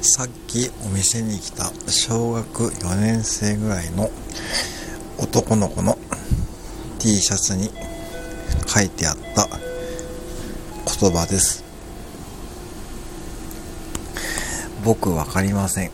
さっきお店に来た小学4年生ぐらいの男の子の T シャツに書いてあった言葉です。僕わかりません。